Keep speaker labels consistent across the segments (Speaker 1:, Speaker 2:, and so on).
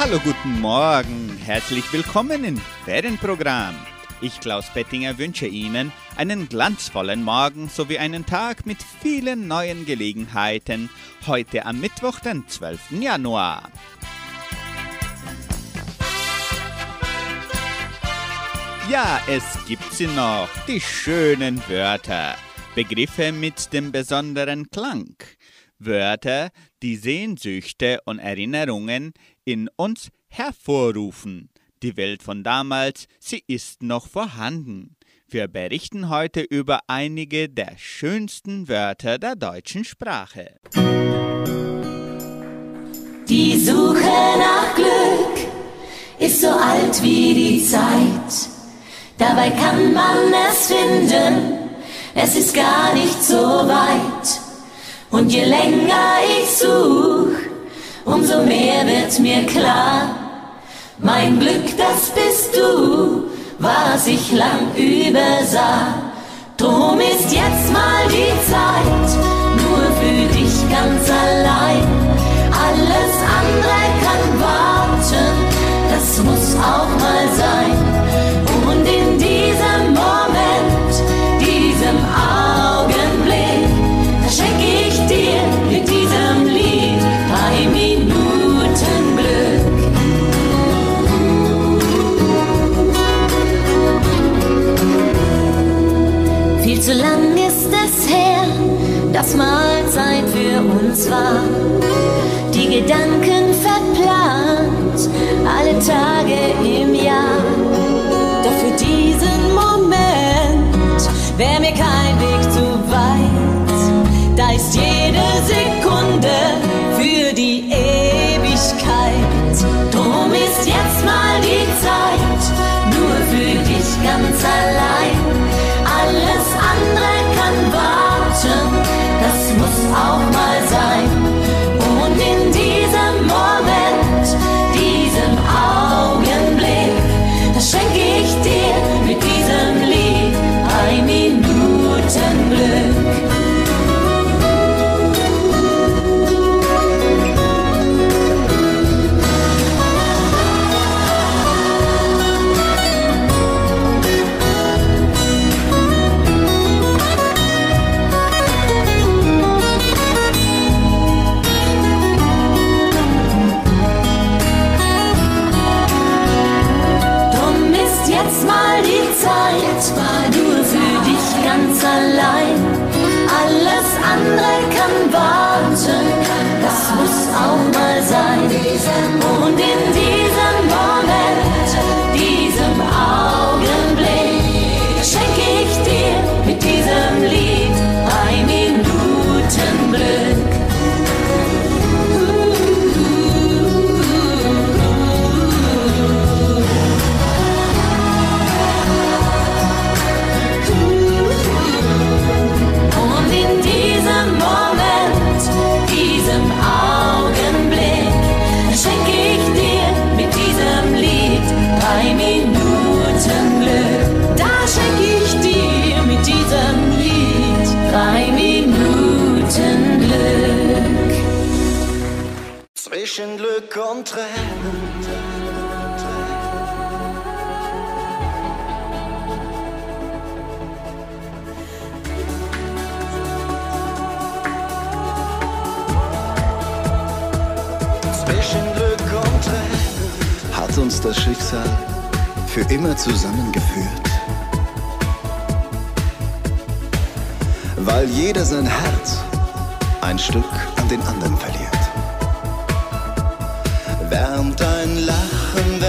Speaker 1: Hallo, guten Morgen. Herzlich willkommen im Ferienprogramm. Ich, Klaus Bettinger, wünsche Ihnen einen glanzvollen Morgen sowie einen Tag mit vielen neuen Gelegenheiten. Heute am Mittwoch, den 12. Januar. Ja, es gibt sie noch, die schönen Wörter. Begriffe mit dem besonderen Klang. Wörter, die Sehnsüchte und Erinnerungen in uns hervorrufen. Die Welt von damals, sie ist noch vorhanden. Wir berichten heute über einige der schönsten Wörter der deutschen Sprache.
Speaker 2: Die Suche nach Glück ist so alt wie die Zeit. Dabei kann man es finden, es ist gar nicht so weit. Und je länger ich such, umso mehr wird mir klar, mein Glück, das bist du, was ich lang übersah. Drum ist jetzt mal die Zeit, nur für dich ganz allein. Alles andere kann warten, das muss auch mal sein. Dass mal Zeit für uns war. Die Gedanken verplant, alle Tage im Jahr. Doch für diesen Moment wäre mir kein sein. Und in diesem
Speaker 3: Zwischen Glück und Tränen.
Speaker 4: Hat uns das Schicksal für immer zusammengeführt. Weil jeder sein Herz ein Stück an den anderen verliert. Wärmt ein Lachen,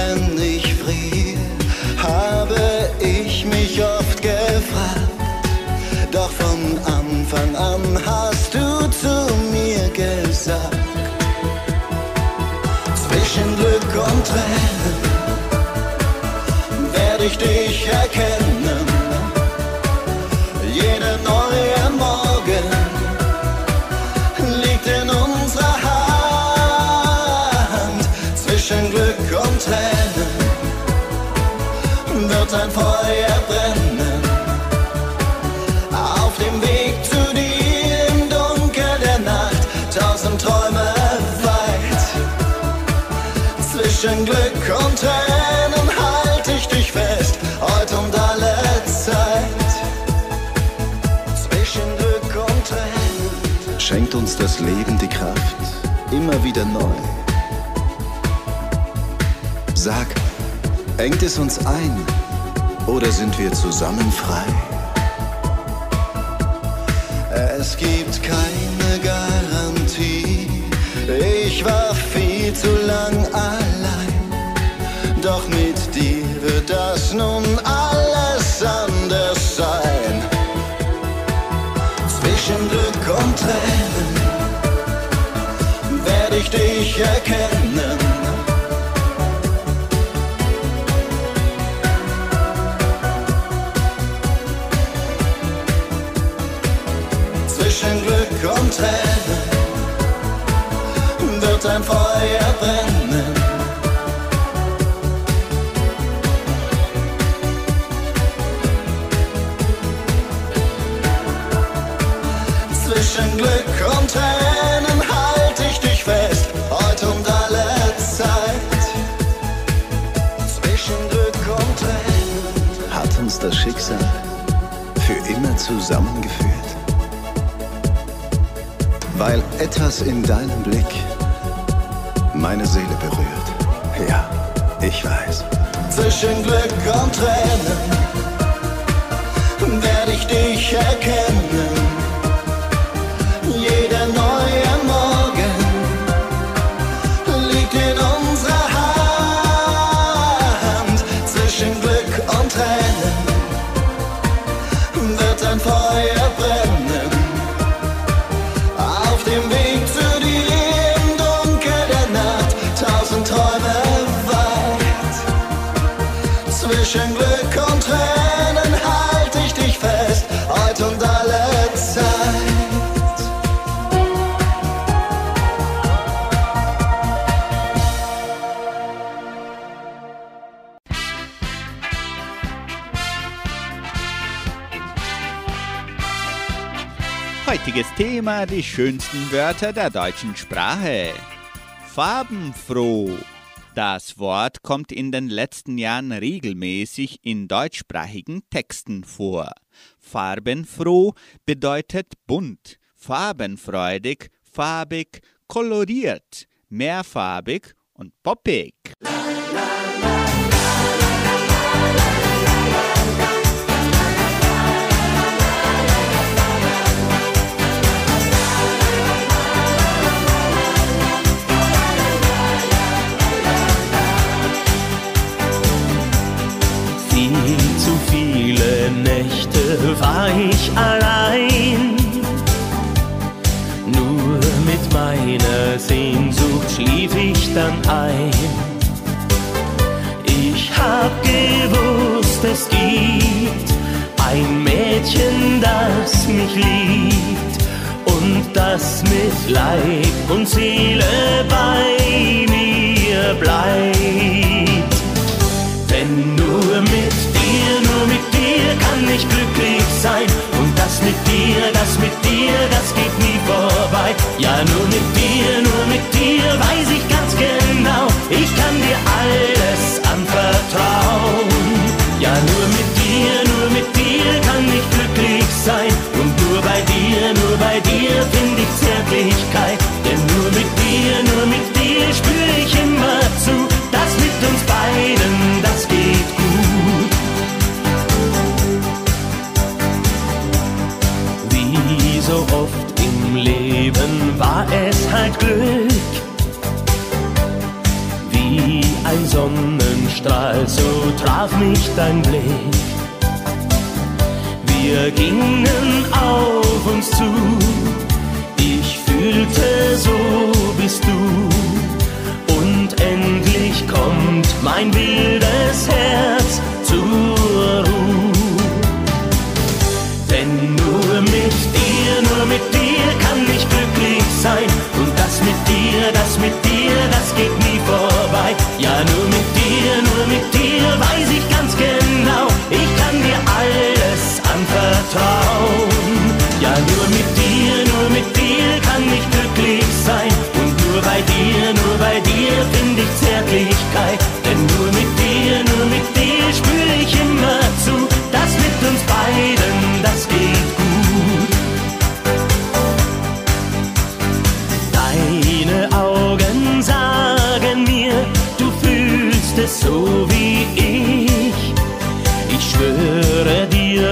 Speaker 4: wieder neu. Sag, engt es uns ein oder sind wir zusammen frei? Es gibt keine Garantie. Ich war viel zu lang
Speaker 3: erkennen. Zwischen Glück und Tränen wird ein Feuer brennen.
Speaker 4: Zusammengeführt? Weil etwas in deinem Blick meine Seele berührt. Ja, ich weiß.
Speaker 3: Zwischen Glück und Tränen
Speaker 1: Heutiges Thema die schönsten Wörter der deutschen Sprache. Farbenfroh. Das Wort kommt in den letzten Jahren regelmäßig in deutschsprachigen Texten vor. Farbenfroh bedeutet bunt, farbenfreudig, farbig, koloriert, mehrfarbig und poppig.
Speaker 5: War ich allein. Nur mit meiner Sehnsucht schlief ich dann ein. Ich hab gewusst, es gibt ein Mädchen, das mich liebt und das mit Leib und Seele bei mir bleibt. Denn nur mit dir, nur mit dir kann ich glücklich sein. Und das mit dir, das mit dir, das geht nie vorbei. Ja, nur mit dir, nur mit dir weiß ich ganz genau, ich kann dir alles anvertrauen. Ja, nur mit dir, nur mit dir kann ich glücklich sein. Und nur bei dir, nur bei dir finde ich Zärtlichkeit. Denn nur mit dir, nur mit dir spüre ich immer zu, dass mit uns beiden so oft im Leben war es halt Glück. Wie ein Sonnenstrahl, so traf mich dein Blick. Wir gingen auf uns zu, ich fühlte, so bist du. Und endlich kommt mein wildes Herz vorbei. Ja, nur mit dir, nur mit dir weiß ich ganz genau, ich kann dir alles anvertrauen.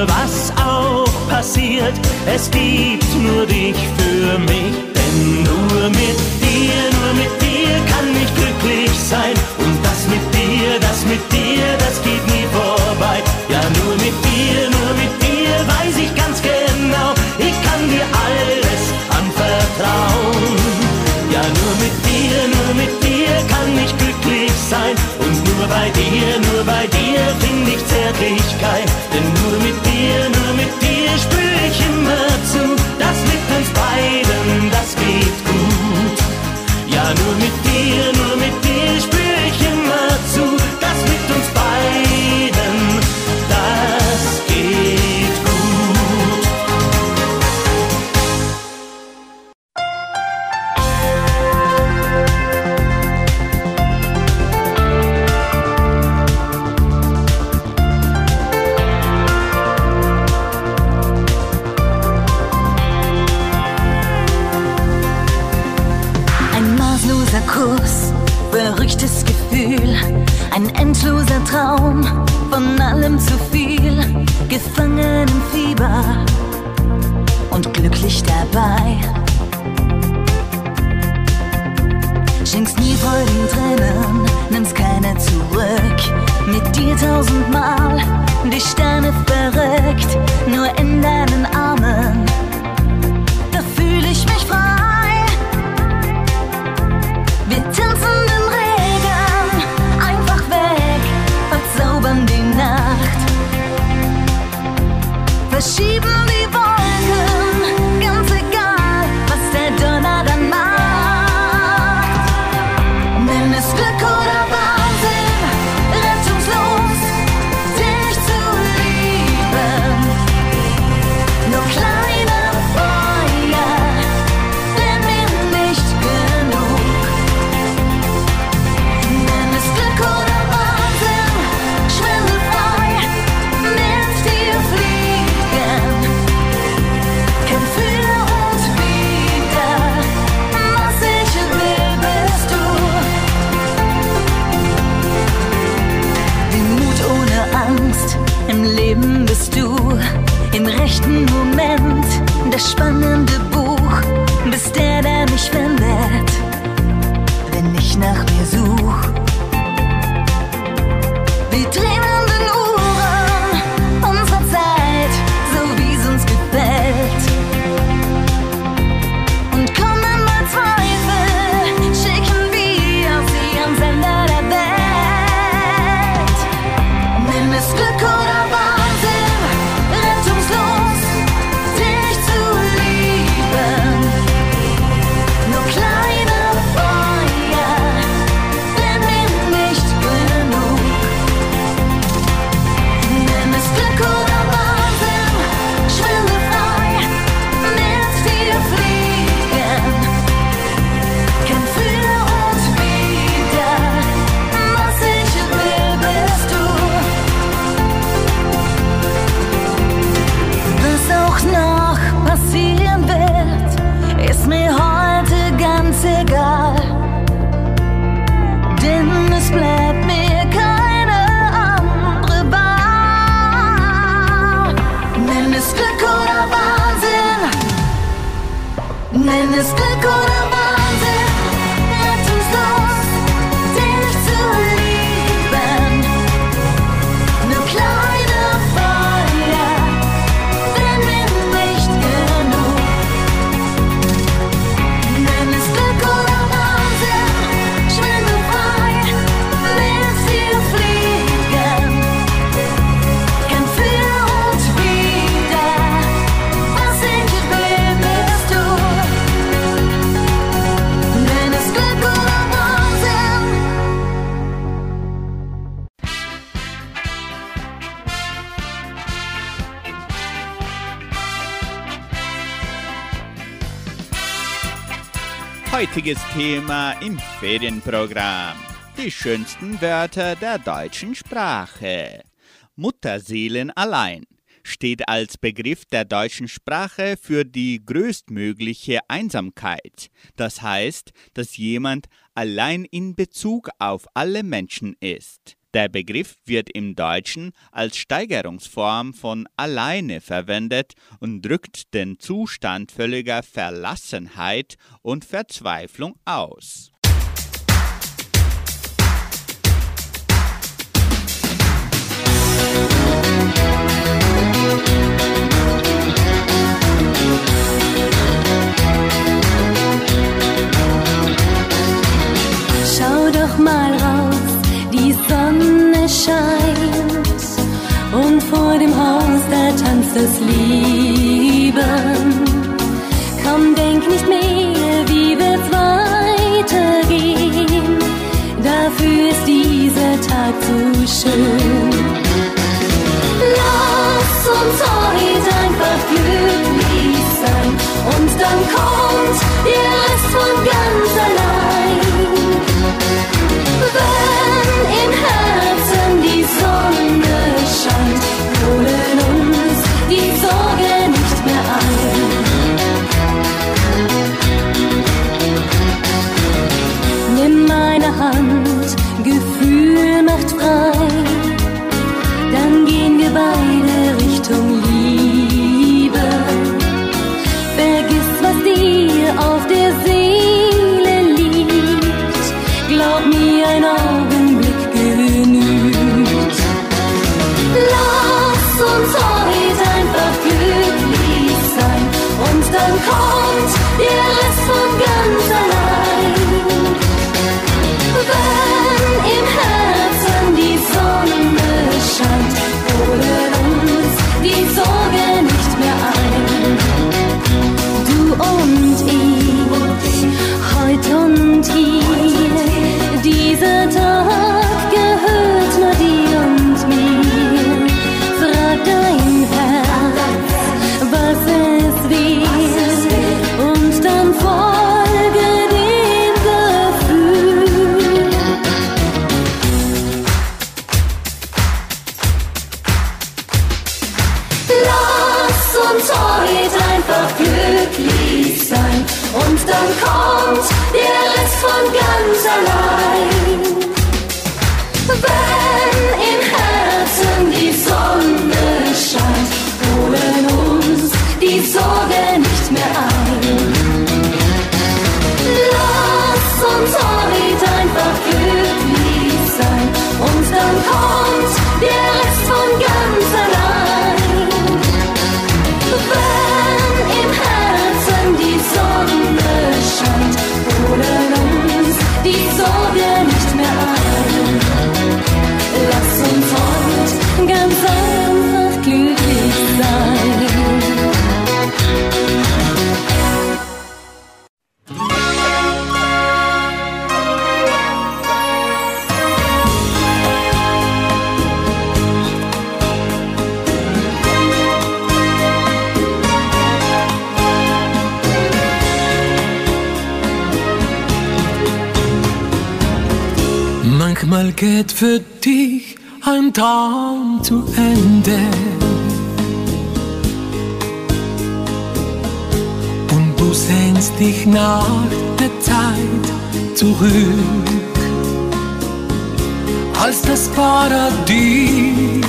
Speaker 5: was auch passiert, es gibt nur dich für mich. Denn nur mit dir, nur mit dir kann ich glücklich sein. Und das mit dir, das mit dir, das geht nie vorbei. Ja, nur mit dir, nur mit dir weiß ich ganz genau, ich kann dir alles anvertrauen. Ja, nur mit dir, nur mit dir kann ich glücklich sein. Und nur bei dir, nur bei dir finde ich Zärtlichkeit. Denn nur
Speaker 6: echten Moment das spannende Buch, bis der der mich wendet, wenn ich nach mir such.
Speaker 1: Heutiges Thema im Ferienprogramm. Die schönsten Wörter der deutschen Sprache. Mutterseelen allein steht als Begriff der deutschen Sprache für die größtmögliche Einsamkeit. Das heißt, dass jemand allein in Bezug auf alle Menschen ist. Der Begriff wird im Deutschen als Steigerungsform von alleine verwendet und drückt den Zustand völliger Verlassenheit und Verzweiflung aus.
Speaker 2: Schau doch mal raus, scheint und vor dem Haus da tanzt das Leben. Komm, denk nicht mehr, wie wird's weitergehen? Dafür ist dieser Tag zu schön.
Speaker 7: Geht für dich ein Traum zu Ende. Und du sehnst dich nach der Zeit zurück, als das Paradies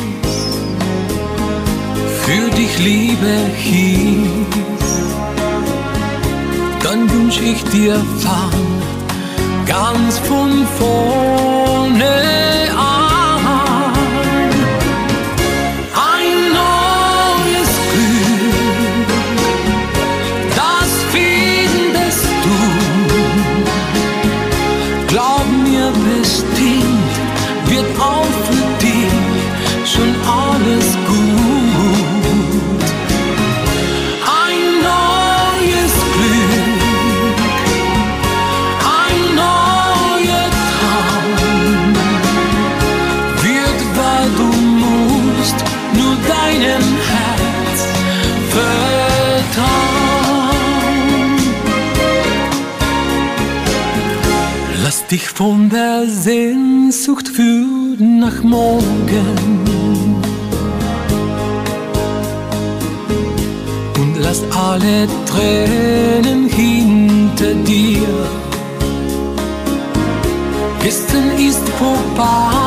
Speaker 7: für dich Liebe hieß. Dann wünsch ich dir fang ganz von vorne dich von der Sehnsucht führen nach morgen. Und lass alle Tränen hinter dir. Gestern ist vorbei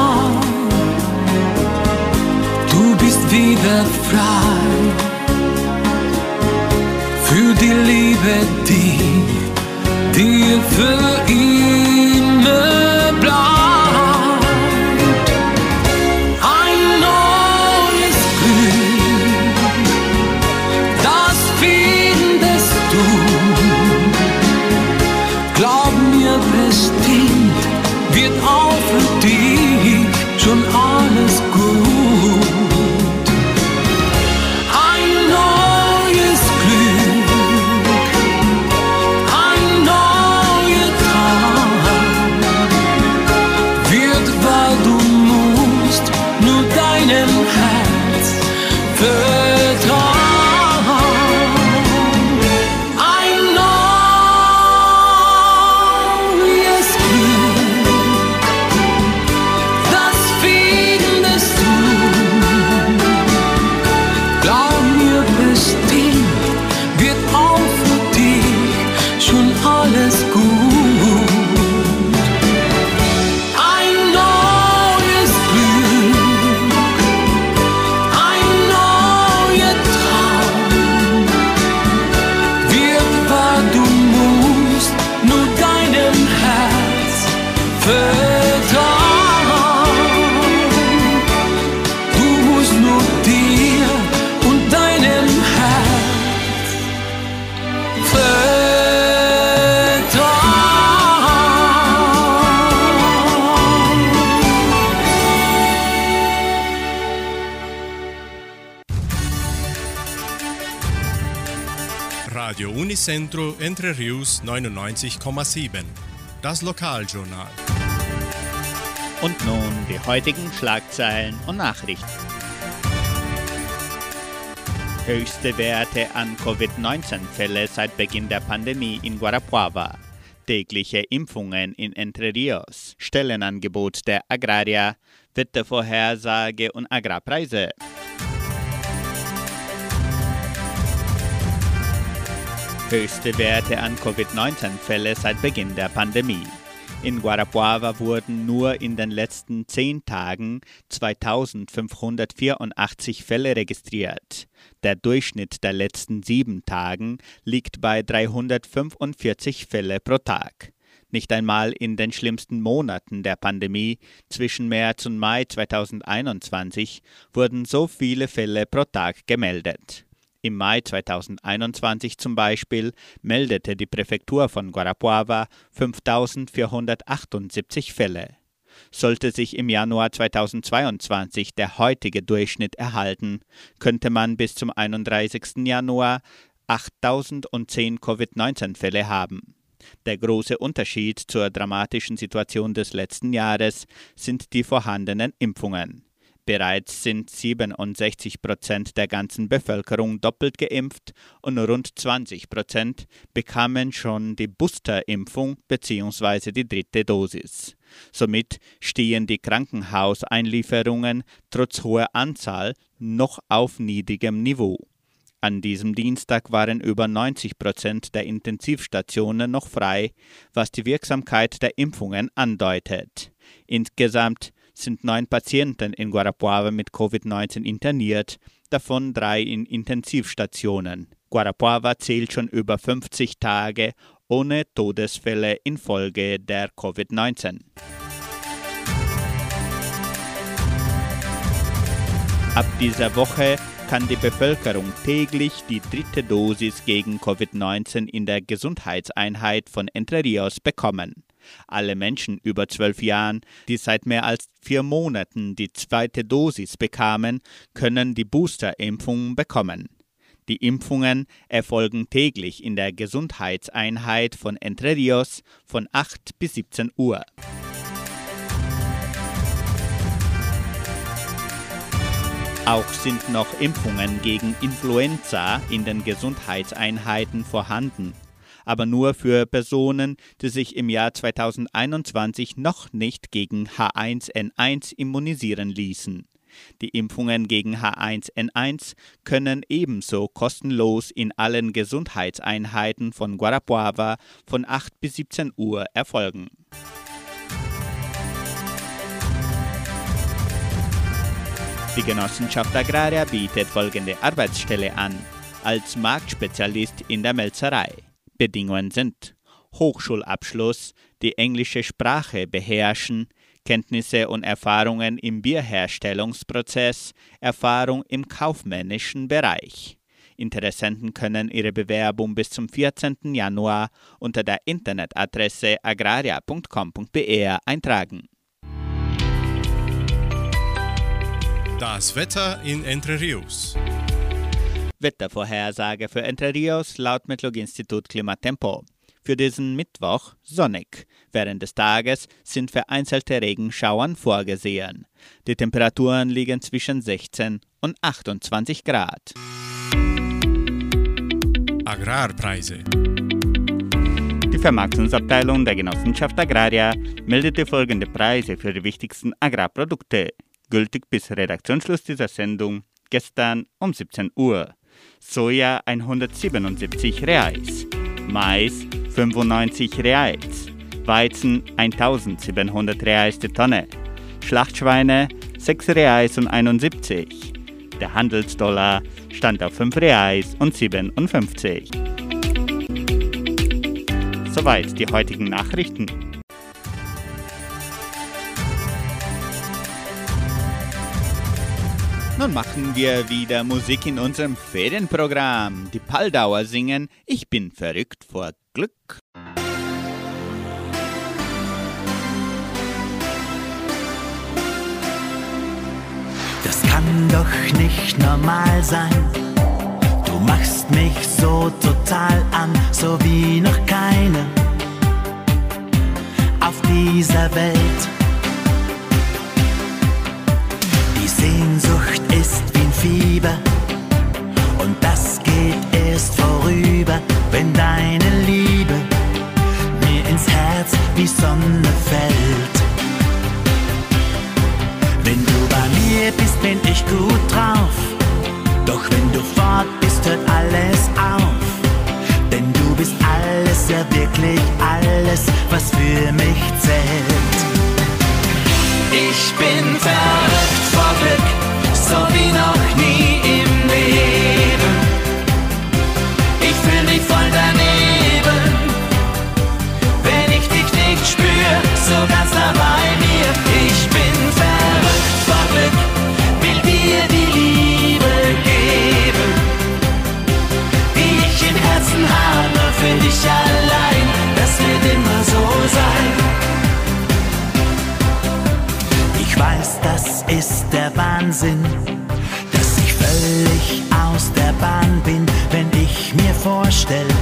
Speaker 7: wieder frei für die Liebe, die dir für immer
Speaker 8: Radio Unicentro Entre Rius 99,7. Das Lokaljournal.
Speaker 1: Und nun die heutigen Schlagzeilen und Nachrichten. Höchste Werte an Covid-19-Fälle seit Beginn der Pandemie in Guarapuava. Tägliche Impfungen in Entre Rios. Stellenangebot der Agraria. Wettervorhersage und Agrarpreise. Höchste Werte an Covid-19-Fälle seit Beginn der Pandemie. In Guarapuava wurden nur in den letzten zehn Tagen 2584 Fälle registriert. Der Durchschnitt der letzten sieben Tagen liegt bei 345 Fälle pro Tag. Nicht einmal in den schlimmsten Monaten der Pandemie zwischen März und Mai 2021 wurden so viele Fälle pro Tag gemeldet. Im Mai 2021 zum Beispiel meldete die Präfektur von Guarapuava 5478 Fälle. Sollte sich im Januar 2022 der heutige Durchschnitt erhalten, könnte man bis zum 31. Januar 8010 Covid-19-Fälle haben. Der große Unterschied zur dramatischen Situation des letzten Jahres sind die vorhandenen Impfungen. Bereits sind 67 Prozent der ganzen Bevölkerung doppelt geimpft und rund 20 Prozent bekamen schon die Boosterimpfung bzw. die dritte Dosis. Somit stehen die Krankenhauseinlieferungen trotz hoher Anzahl noch auf niedrigem Niveau. An diesem Dienstag waren über 90 Prozent der Intensivstationen noch frei, was die Wirksamkeit der Impfungen andeutet. Insgesamt sind neun Patienten in Guarapuava mit Covid-19 interniert, davon drei in Intensivstationen. Guarapuava zählt schon über 50 Tage ohne Todesfälle infolge der Covid-19. Ab dieser Woche kann die Bevölkerung täglich die dritte Dosis gegen Covid-19 in der Gesundheitseinheit von Entre Rios bekommen. Alle Menschen über zwölf Jahren, die seit mehr als vier Monaten die zweite Dosis bekamen, können die Boosterimpfung bekommen. Die Impfungen erfolgen täglich in der Gesundheitseinheit von Entre Rios von 8 bis 17 Uhr. Auch sind noch Impfungen gegen Influenza in den Gesundheitseinheiten vorhanden, aber nur für Personen, die sich im Jahr 2021 noch nicht gegen H1N1 immunisieren ließen. Die Impfungen gegen H1N1 können ebenso kostenlos in allen Gesundheitseinheiten von Guarapuava von 8 bis 17 Uhr erfolgen. Die Genossenschaft Agraria bietet folgende Arbeitsstelle an. Als Marktspezialist in der Melzerei. Bedingungen sind Hochschulabschluss, die englische Sprache beherrschen, Kenntnisse und Erfahrungen im Bierherstellungsprozess, Erfahrung im kaufmännischen Bereich. Interessenten können ihre Bewerbung bis zum 14. Januar unter der Internetadresse agraria.com.br eintragen.
Speaker 8: Das Wetter in Entre Rios.
Speaker 1: Wettervorhersage für Entre Rios laut Metlog-Institut Klimatempo. Für diesen Mittwoch sonnig. Während des Tages sind vereinzelte Regenschauern vorgesehen. Die Temperaturen liegen zwischen 16 und 28 Grad.
Speaker 8: Agrarpreise.
Speaker 1: Die Vermarktungsabteilung der Genossenschaft Agraria meldete folgende Preise für die wichtigsten Agrarprodukte, gültig bis Redaktionsschluss dieser Sendung gestern um 17 Uhr. Soja 177 Reais, Mais 95 Reais, Weizen 1700 Reais die Tonne, Schlachtschweine 6 Reais und 71. Der Handelsdollar stand auf 5 Reais und 57. Soweit die heutigen Nachrichten. Nun machen wir wieder Musik in unserem Ferienprogramm. Die Paldauer singen Ich bin verrückt vor Glück.
Speaker 9: Das kann doch nicht normal sein. Du machst mich so total an, so wie noch keine auf dieser Welt. Die Sehnsucht ist wie ein Fieber und das geht erst vorüber, wenn deine Liebe mir ins Herz wie Sonne fällt. Wenn du bei mir bist, bin ich gut drauf. Doch wenn du fort bist, hört alles auf. Denn du bist alles, ja wirklich alles, was für mich zählt. Ich bin ich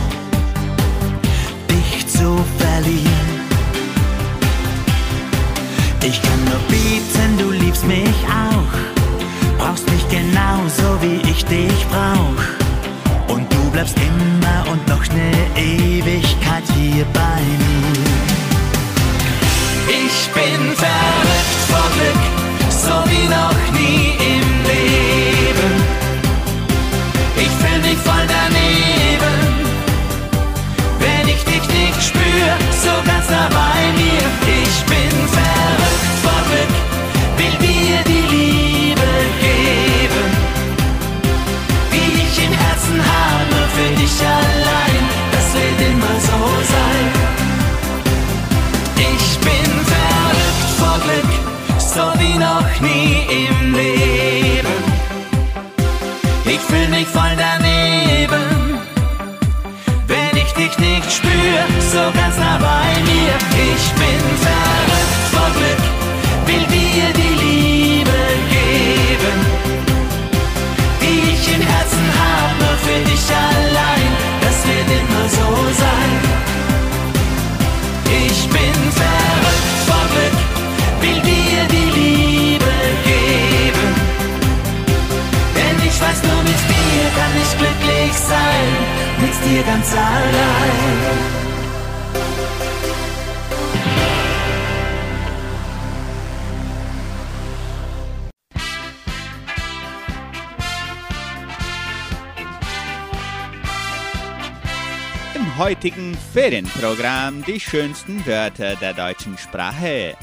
Speaker 1: heutigen Ferienprogramm die schönsten Wörter der deutschen Sprache.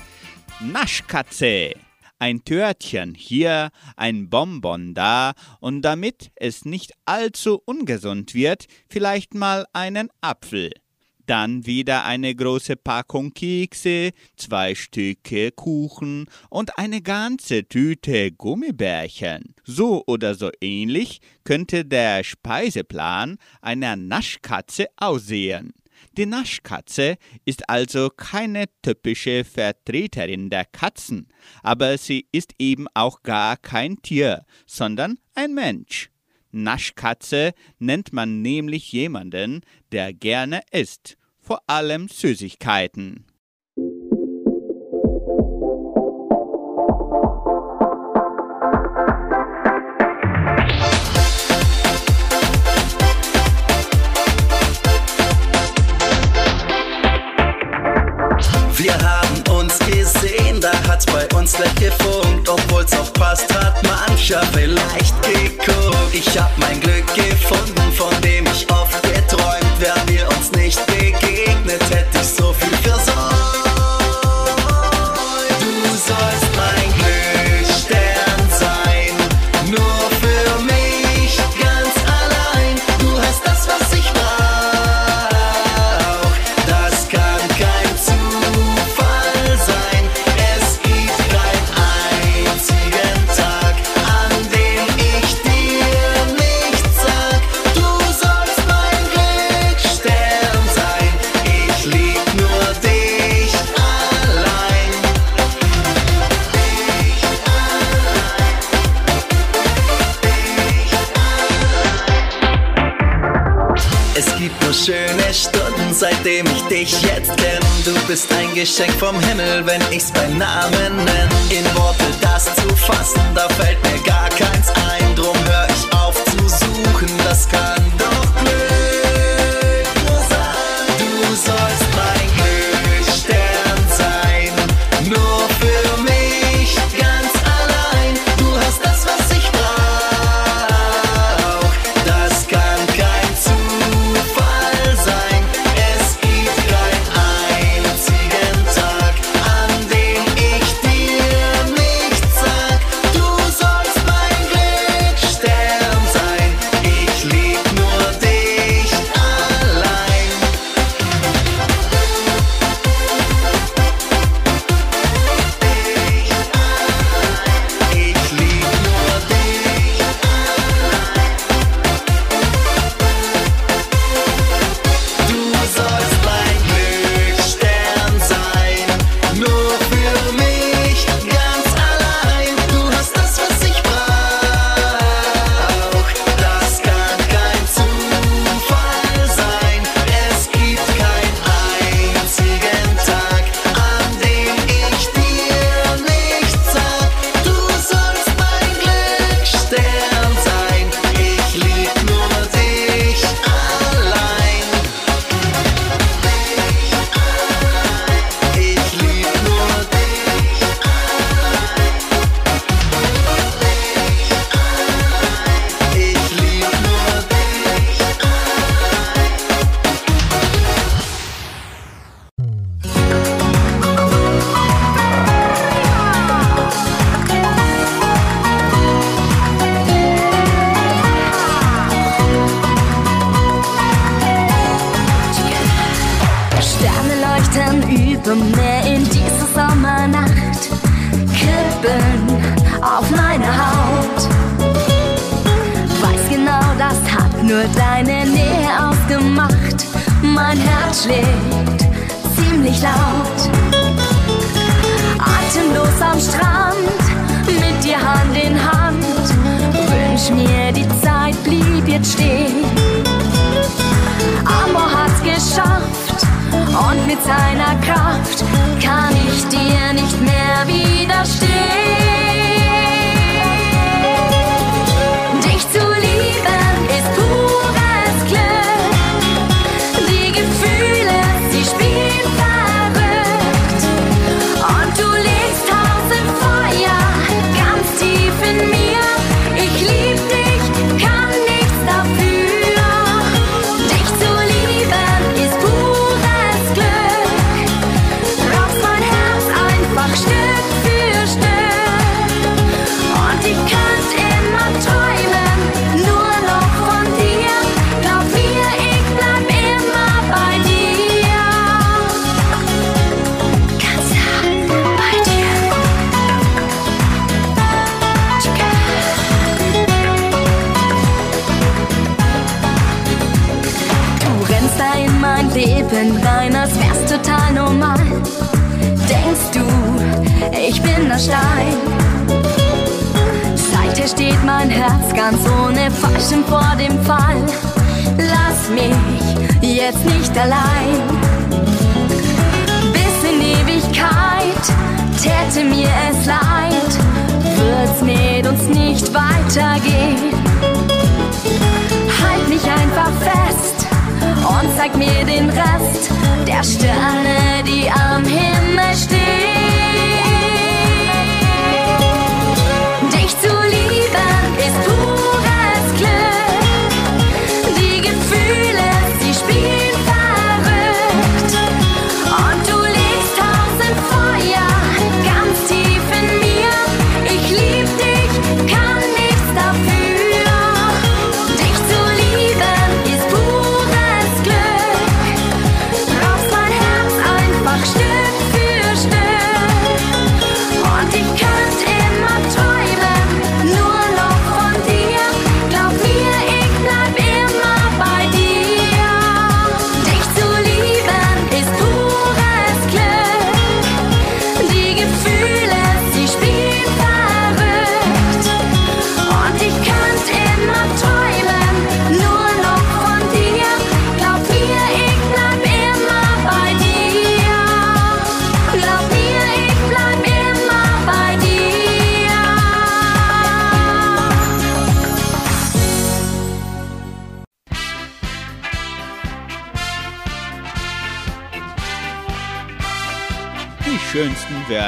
Speaker 1: Naschkatze, ein Törtchen hier, ein Bonbon da und damit es nicht allzu ungesund wird, vielleicht mal einen Apfel. Dann wieder eine große Packung Kekse, zwei Stücke Kuchen und eine ganze Tüte Gummibärchen. So oder so ähnlich könnte der Speiseplan einer Naschkatze aussehen. Die Naschkatze ist also keine typische Vertreterin der Katzen, aber sie ist eben auch gar kein Tier, sondern ein Mensch. Naschkatze nennt man nämlich jemanden, der gerne isst, vor allem Süßigkeiten.
Speaker 4: Wir haben uns gesehen, da hat's bei uns gleich gefunkt. Obwohl's auch passt, hat mancher vielleicht geguckt. Ich hab mein Glück gefunden, Geschenk vom Himmel, wenn ich's beim Namen nenn. In Worte das zu fassen, da fällt mir gar keins ein. Drum hör ich auf zu suchen, das kann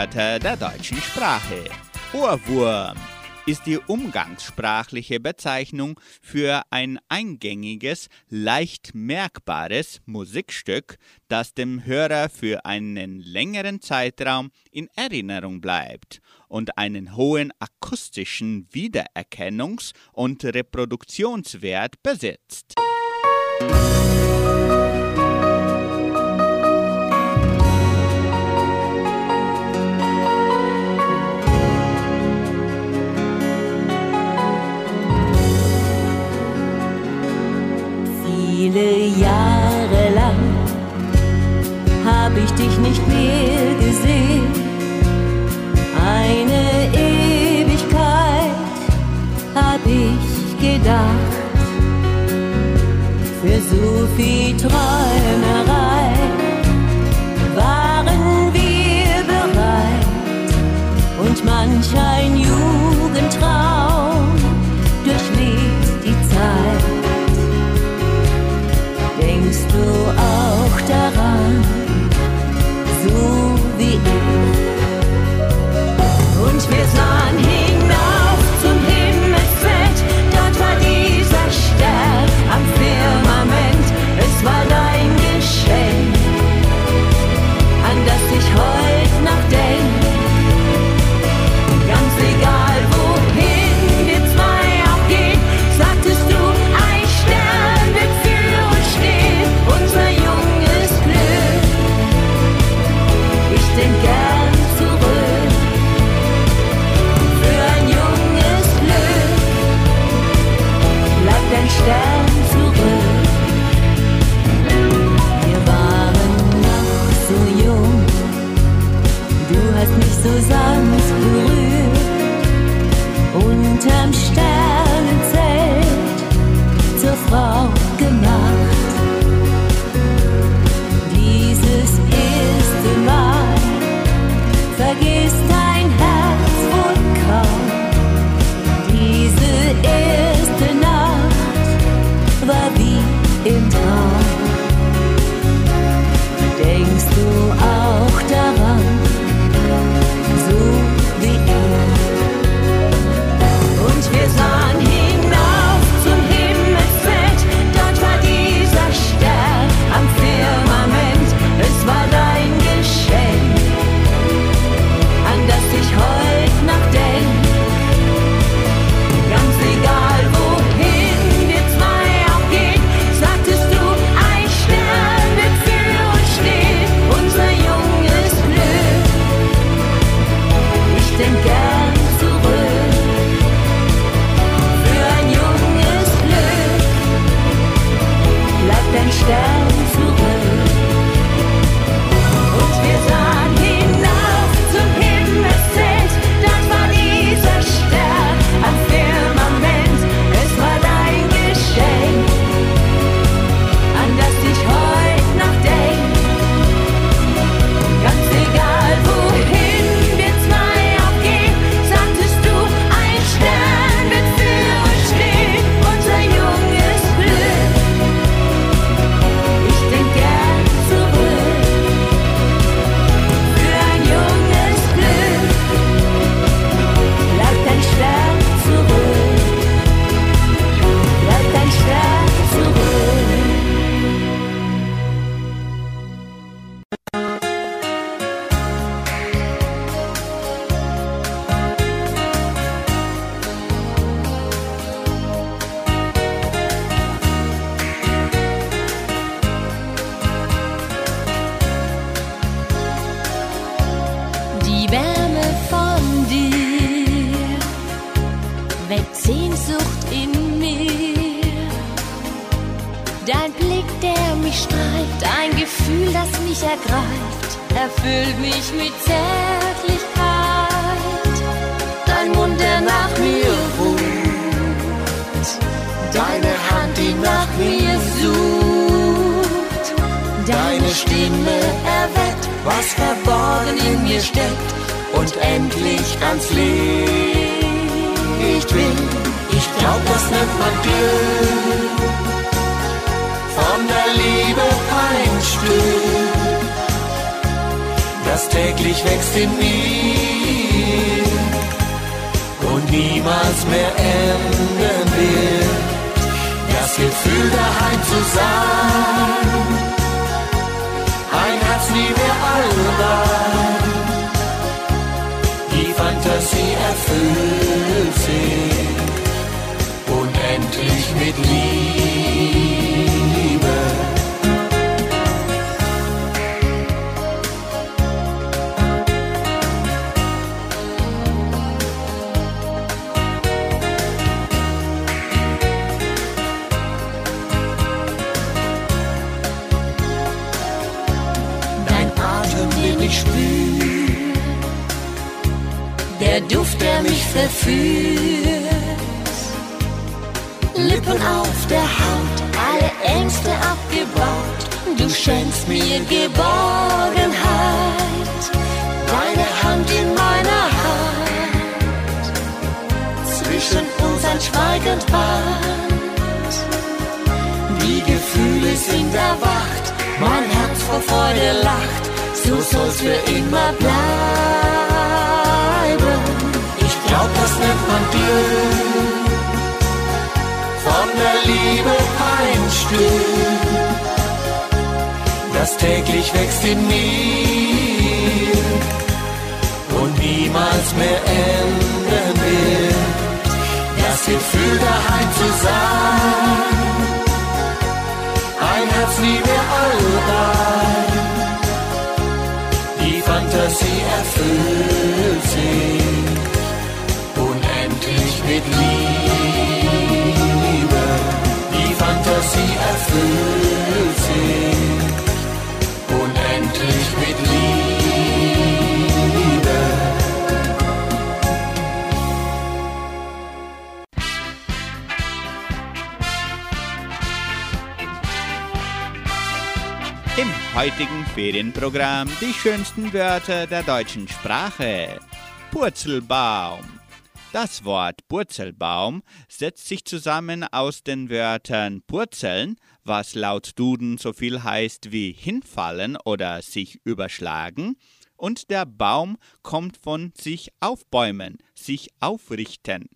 Speaker 1: Wörter der deutschen Sprache. Ohrwurm ist die umgangssprachliche Bezeichnung für ein eingängiges, leicht merkbares Musikstück, das dem Hörer für einen längeren Zeitraum in Erinnerung bleibt und einen hohen akustischen Wiedererkennungs- und Reproduktionswert besitzt.
Speaker 2: Musik viele Jahre lang habe ich dich nicht mehr gesehen. Eine Ewigkeit habe ich gedacht. Für so viel Träumerei waren wir bereit und manch ein
Speaker 7: do all täglich wächst in mir und niemals mehr enden wird. Das Gefühl daheim zu sein, ein Herz nie mehr albern Fantasie erfüllt sich unendlich mit Liebe. Verführt. Lippen auf der Haut, alle Ängste abgebaut. Du schenkst mir Geborgenheit. Deine Hand in meiner Hand. Zwischen uns ein schweigend Band. Die Gefühle sind erwacht. Mein Herz vor Freude lacht. So soll's für immer bleiben. Glaub, das nennt man Glück. Von der Liebe ein Stück, das täglich wächst in mir und niemals mehr enden wird. Das Gefühl daheim zu sein, ein Herz nie mehr albern. Die Fantasie erfüllt sich
Speaker 1: heutigen Ferienprogramm die schönsten Wörter der deutschen Sprache. Purzelbaum. Das Wort Purzelbaum setzt sich zusammen aus den Wörtern purzeln, was laut Duden so viel heißt wie hinfallen oder sich überschlagen, und der Baum kommt von sich aufbäumen, sich aufrichten.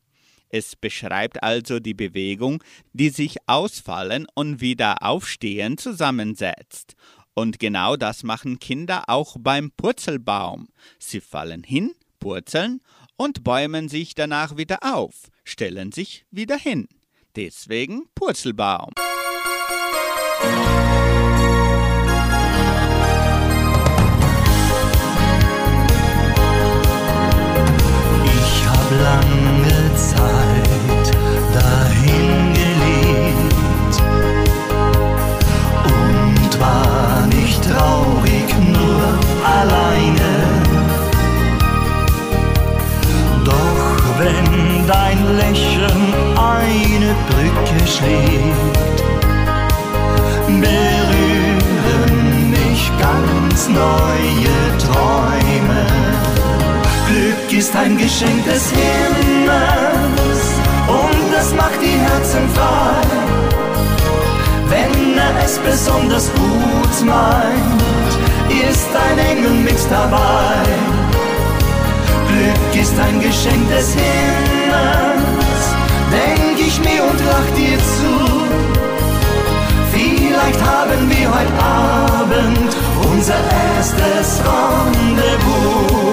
Speaker 1: Es beschreibt also die Bewegung, die sich ausfallen und wieder aufstehen zusammensetzt. Und genau das machen Kinder auch beim Purzelbaum. Sie fallen hin, purzeln und bäumen sich danach wieder auf, stellen sich wieder hin. Deswegen Purzelbaum.
Speaker 10: Ich hab lange schlägt, berühren mich ganz neue Träume. Glück ist ein Geschenk des Himmels und es macht die Herzen frei. Wenn er es besonders gut meint, ist ein Engel mit dabei. Glück ist ein Geschenk des Himmels, denk ich mir und lach dir zu. Vielleicht haben wir heute Abend unser erstes Rendezvous.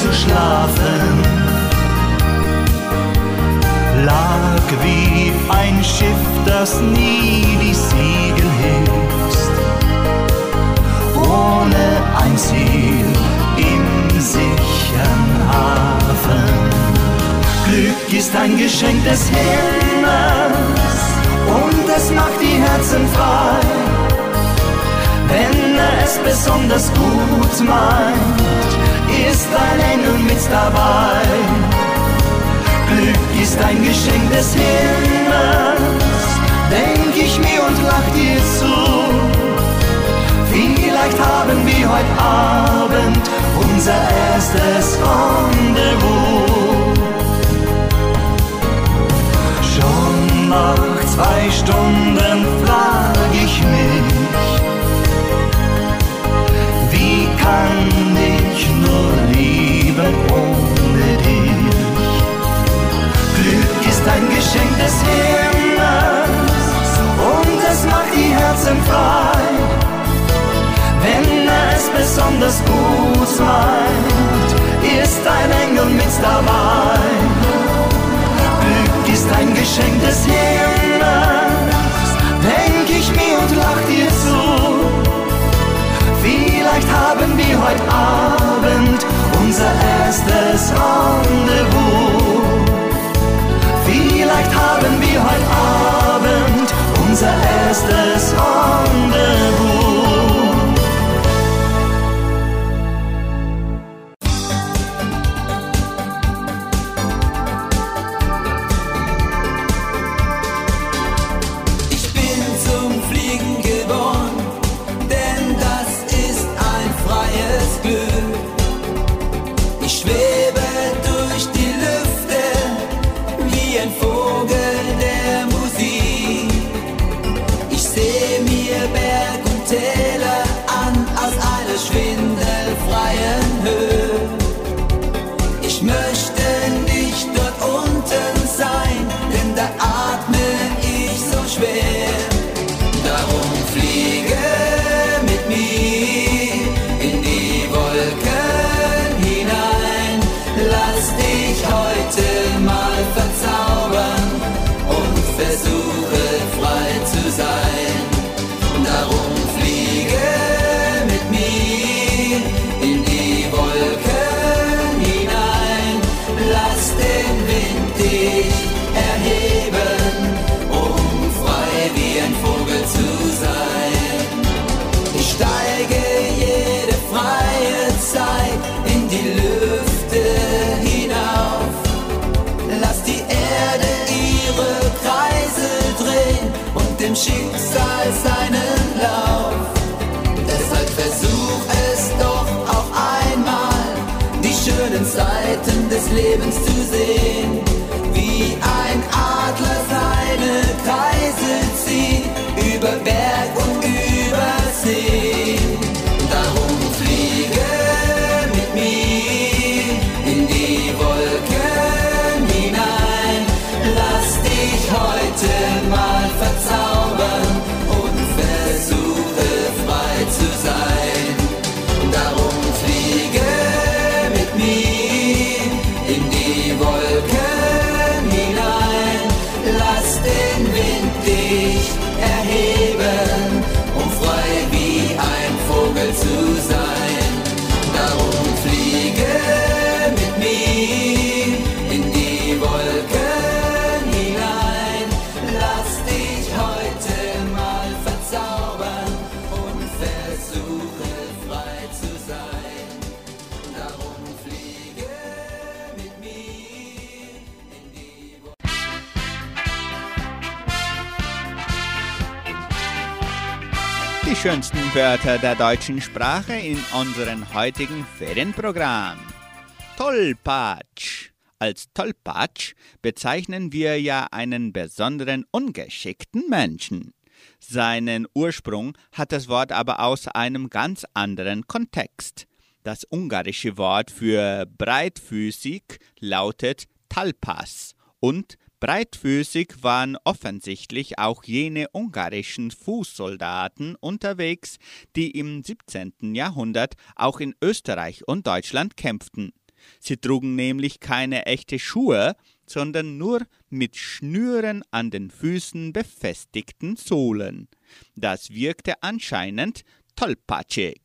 Speaker 4: Zu schlafen. Lag wie ein Schiff, das nie die Segel hebt, ohne ein Ziel im sicheren Hafen. Glück ist ein Geschenk des Himmels und es macht die Herzen frei. Wenn er es besonders gut meint, ist ein Engel mit dabei. Glück ist ein Geschenk des Himmels, denk ich mir und lach dir zu. Vielleicht haben wir heute Abend unser erstes Rendezvous. Schon nach zwei Stunden frag ich mich, wie kann ich nur lieben ohne dich? Glück ist ein Geschenk des Himmels und es macht die Herzen frei. Wenn er es besonders gut meint, ist ein Engel mit dabei. Glück ist ein Geschenk des Himmels, denk ich mir und lach dir zu. Vielleicht haben wir heute Abend erstes Rendezvous. Vielleicht haben wir heute Abend unser erstes Rendezvous.
Speaker 1: Schönsten Wörter der deutschen Sprache in unserem heutigen Ferienprogramm. Tollpatsch. Als Tollpatsch bezeichnen wir ja einen besonderen ungeschickten Menschen. Seinen Ursprung hat das Wort aber aus einem ganz anderen Kontext. Das ungarische Wort für breitfüßig lautet Talpas und breitfüßig waren offensichtlich auch jene ungarischen Fußsoldaten unterwegs, die im 17. Jahrhundert auch in Österreich und Deutschland kämpften. Sie trugen nämlich keine echte Schuhe, sondern nur mit Schnüren an den Füßen befestigten Sohlen. Das wirkte anscheinend tollpatschig.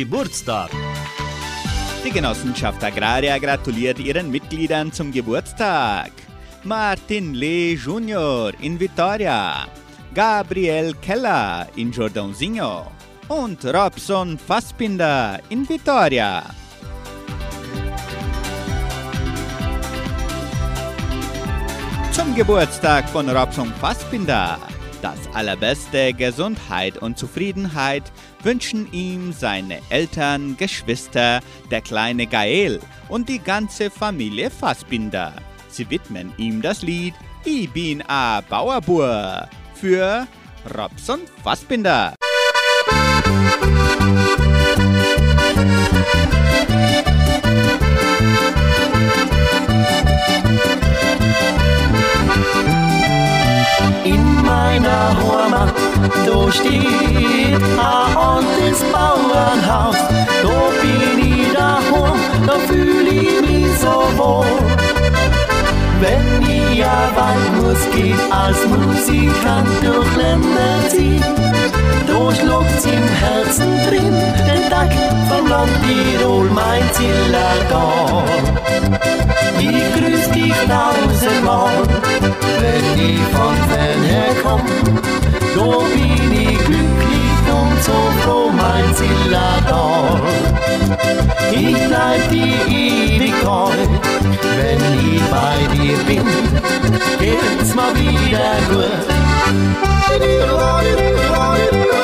Speaker 5: Geburtstag.
Speaker 1: Die Genossenschaft Agraria gratuliert ihren Mitgliedern zum Geburtstag. Martin Lee Jr. in Vitoria, Gabriel Keller in Jordãozinho und Robson Fassbinder in Vitoria. Zum Geburtstag von Robson Fassbinder. Das allerbeste Gesundheit und Zufriedenheit wünschen ihm seine Eltern, Geschwister, der kleine Gael und die ganze Familie Fassbinder. Sie widmen ihm das Lied Ich bin a Bauerbur für Robson Fassbinder.
Speaker 5: In meiner Heimat, da steht ein altes Bauernhaus. Da bin ich daheim, da fühl ich mich so wohl. Wenn ich ja weit muss, geht als Musikant durch Länder ziehen. Da schluckt's im Herzen drin, den Tag vom Land Tirol, mein Zillertal. Ich grüß dich tausendmal,
Speaker 4: wenn ich von fern her komm. So bin ich glücklich und so froh, mein Zillador. Ich bleib dir ewig treu, wenn ich bei dir bin, geht's mal wieder gut. Do you want it? You
Speaker 1: want it? You?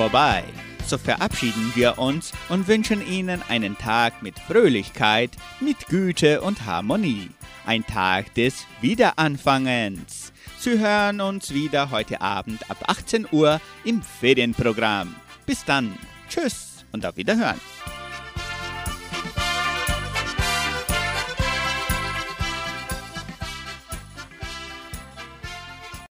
Speaker 1: Vorbei. So verabschieden wir uns und wünschen Ihnen einen Tag mit Fröhlichkeit, mit Güte und Harmonie. Ein Tag des Wiederanfangens. Sie hören uns wieder heute Abend ab 18 Uhr im Ferienprogramm. Bis dann. Tschüss und auf Wiederhören.